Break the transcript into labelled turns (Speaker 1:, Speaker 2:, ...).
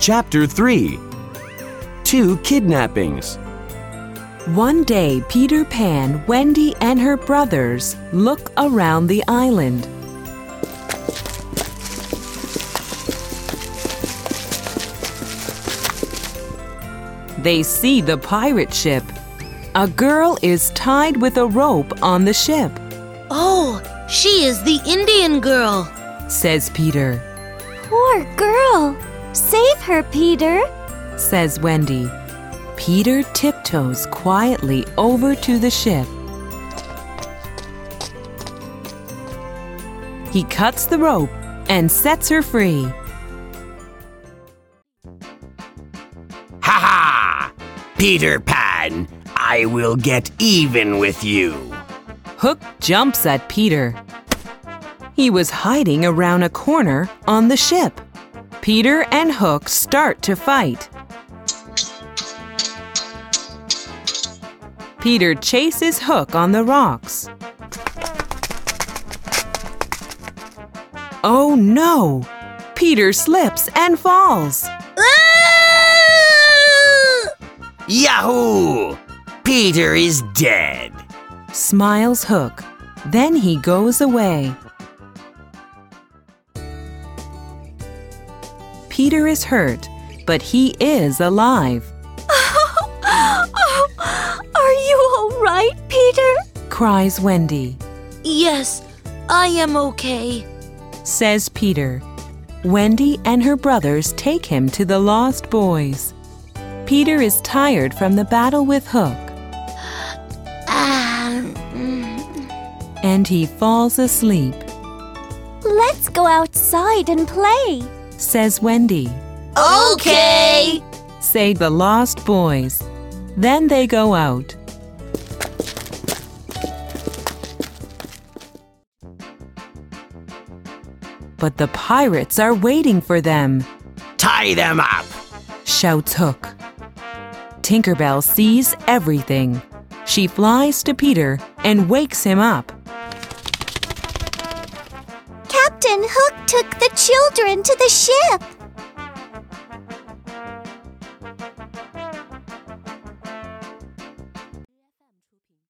Speaker 1: Chapter 3 Two Kidnappings.
Speaker 2: One day, Peter Pan, Wendy, and her brothers look around the island. They see the pirate ship. A girl is tied with a rope on the ship,
Speaker 3: Oh, she is the Indian girl.
Speaker 2: says Peter,
Speaker 4: Poor girl. Save her, Peter.
Speaker 2: says Wendy. Peter tiptoes quietly over to the ship. He cuts the rope and sets her free.
Speaker 5: Ha ha! Peter Pan, I will get even with you.
Speaker 2: Hook jumps at Peter. He was hiding around a corner on the ship. Peter and Hook start to fight. Peter chases Hook on the rocks. Oh no! Peter slips and falls.
Speaker 5: Yahoo! Peter is dead.
Speaker 2: Smiles Hook. Then he goes away. Peter is hurt, but he is alive, oh
Speaker 4: Are you all right, Peter?
Speaker 2: cries Wendy.
Speaker 3: Yes, I am okay.
Speaker 2: Says Peter. Wendy and her brothers take him to the Lost Boys. Peter is tired from the battle with Hook,
Speaker 3: mm.
Speaker 2: and he falls asleep,
Speaker 4: Let's go outside and play.
Speaker 2: Says Wendy.
Speaker 3: okay.
Speaker 2: Say the Lost Boys. Then they go out. But the pirates are waiting for them,
Speaker 5: Tie them up.
Speaker 2: shouts Hook. Tinkerbell sees everything. She flies to Peter and wakes him up.
Speaker 4: Captain Hook took the children to the ship.